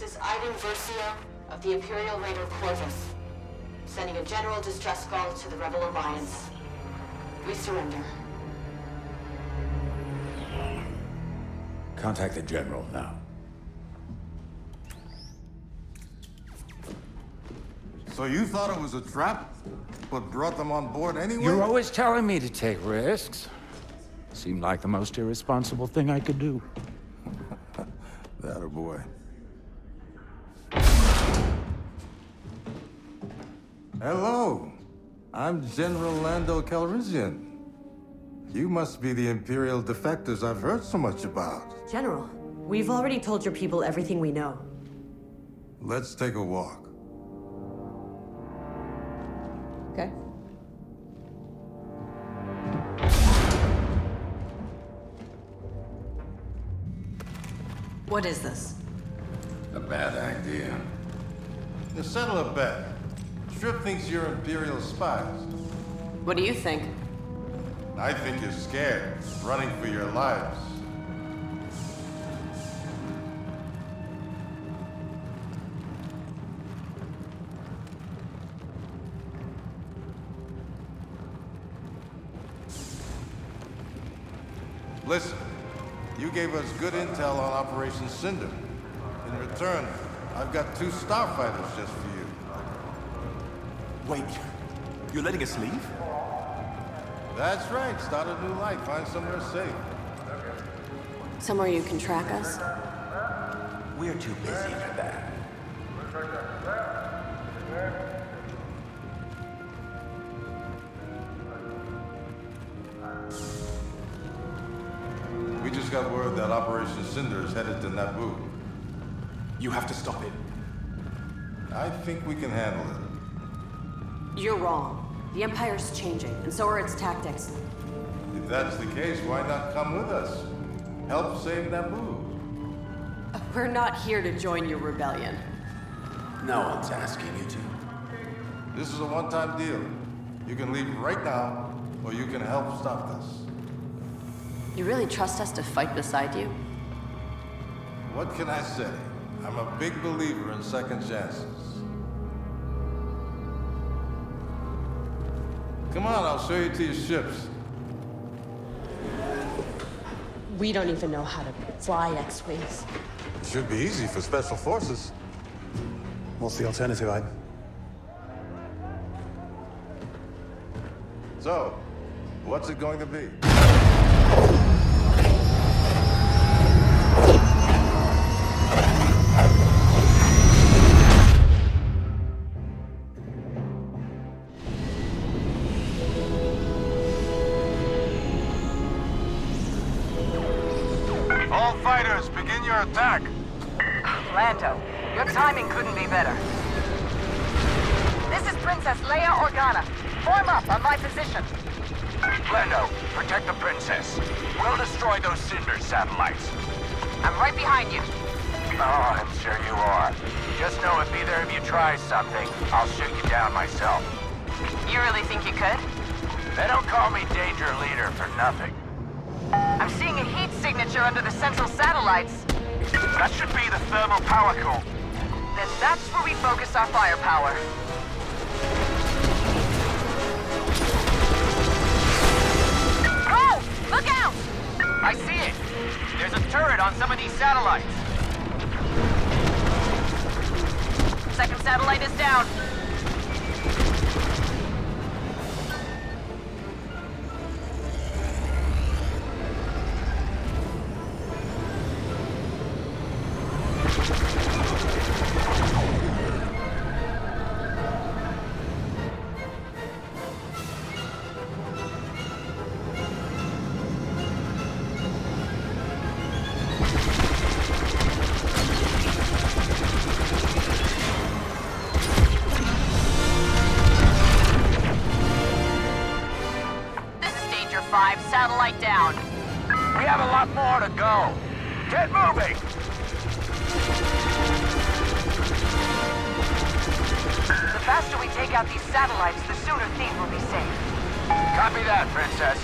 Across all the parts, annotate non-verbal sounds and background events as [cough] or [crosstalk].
This is Iden Versio of the Imperial Raider Corvus. Sending a general distress call to the Rebel Alliance. We surrender. Contact the General now. So you thought it was a trap, but brought them on board anyway? You're always telling me to take risks. Seemed like the most irresponsible thing I could do. [laughs] that a boy. Hello. I'm General Lando Calrissian. You must be the Imperial defectors I've heard so much about. General, we've already told your people everything we know. Let's take a walk. Okay. What is this? A bad idea. Now settle a bet. Shriv thinks you're Imperial spies. What do you think? I think you're scared, running for your lives. Listen, you gave us good intel on Operation Cinder. In return, I've got two starfighters just for you. Wait, you're letting us leave? That's right. Start a new life. Find somewhere safe. Somewhere you can track us? We're too busy for that. We just got word that Operation Cinder is headed to Naboo. You have to stop it. I think we can handle it. You're wrong. The Empire's changing, and so are its tactics. If that's the case, why not come with us? Help save Naboo. Uh, we're not here to join your rebellion. No one's asking you to. This is a one-time deal. You can leave right now, or you can help stop this. You really trust us to fight beside you? What can I say? I'm a big believer in second chances. Come on, I'll show you to your ships. We don't even know how to fly X-Wings. Should be easy for Special Forces. What's the alternative, Iden? So, what's it going to be? Lando, your timing couldn't be better. This is Princess Leia Organa. Form up on my position. Lando, protect the princess. We'll destroy those Cinder satellites. I'm right behind you. Oh, I'm sure you are. Just know if either of you tries something, I'll shoot you down myself. You really think you could? They don't call me Danger Leader for nothing. I'm seeing a heat signature under the central satellites. That should be the thermal power core. Then that's where we focus our firepower. Oh! Look out! I see it. There's a turret on some of these satellites. Second satellite is down. Go. Get moving! The faster we take out these satellites, the sooner Theed will be safe. Copy that, Princess.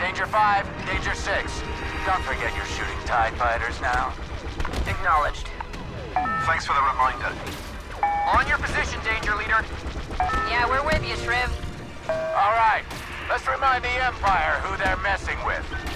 Danger 5, Danger 6. Don't forget you're shooting TIE fighters now. Acknowledged. Thanks for the reminder. On your position, Danger Leader. Yeah, we're with you, Shriv. All right, let's remind the Empire who they're messing with.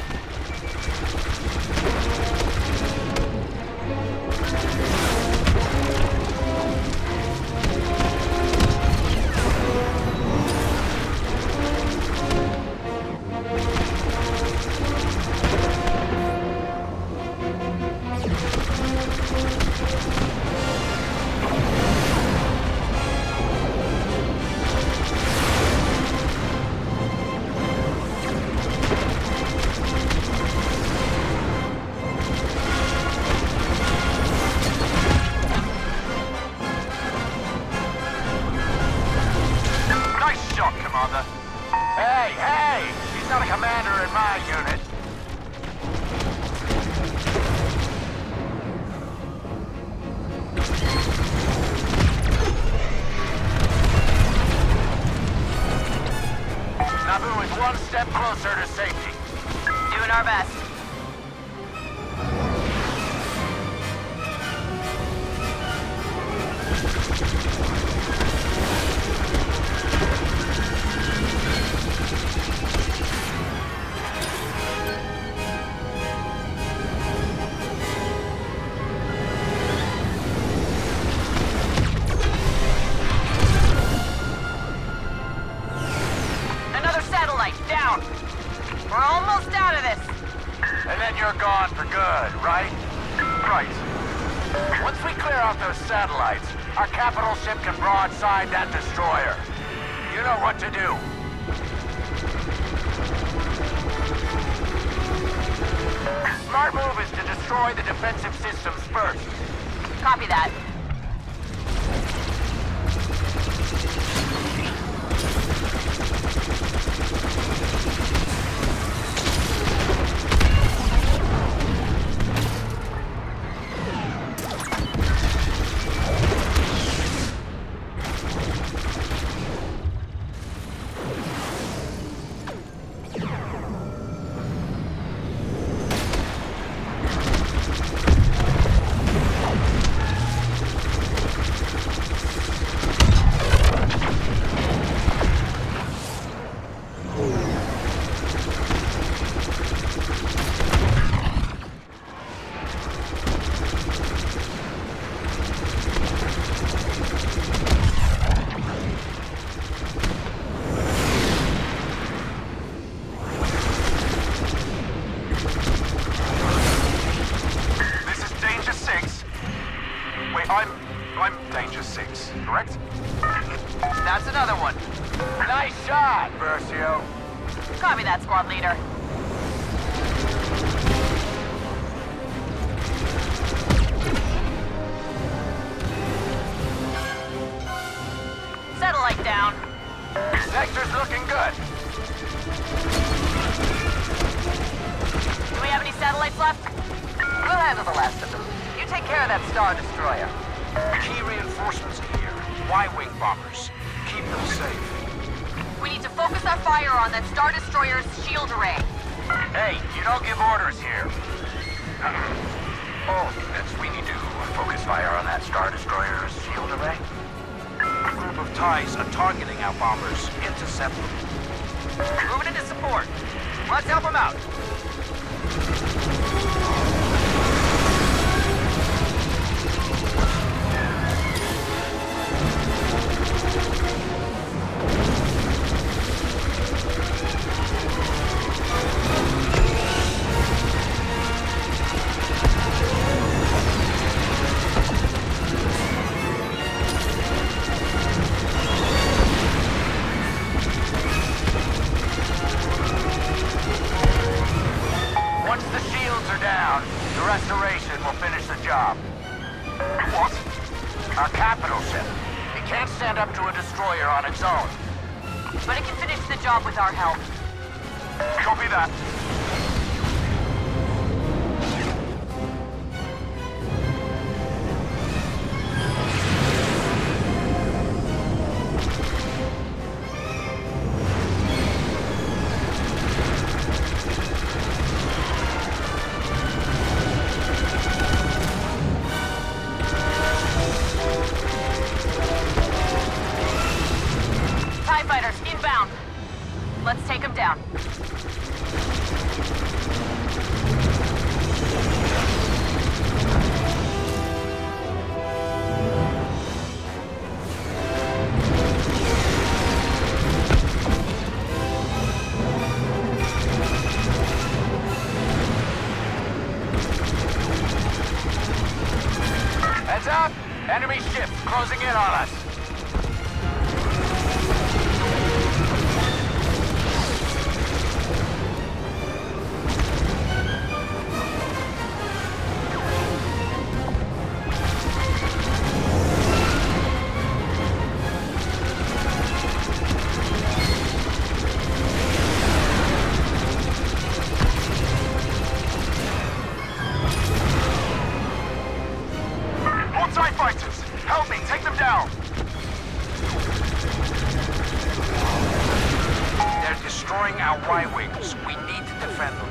Naboo is one step closer to safety. Doing our best. Another those satellites, our capital ship can broadside that destroyer. You know what to do. Smart move is to destroy the defensive systems first. Copy that. Satellite down. Sector's looking good. Do we have any satellites left? We'll handle the last of them. You take care of that Star Destroyer. Key reinforcements are here. Y-wing bombers. Keep them safe. We need to focus our fire on that Star Destroyer's shield array. Hey, you don't give orders here. oh, that's we need to focus fire on that Star Destroyer's shield array. A group of TIEs are targeting our bombers. Intercept them. Moving into support. Let's help them out. Copy that. TIE fighters inbound. Let's take him down. Heads up! Enemy ship closing in on us. Down! They're destroying our Y-Wings. We need to defend them.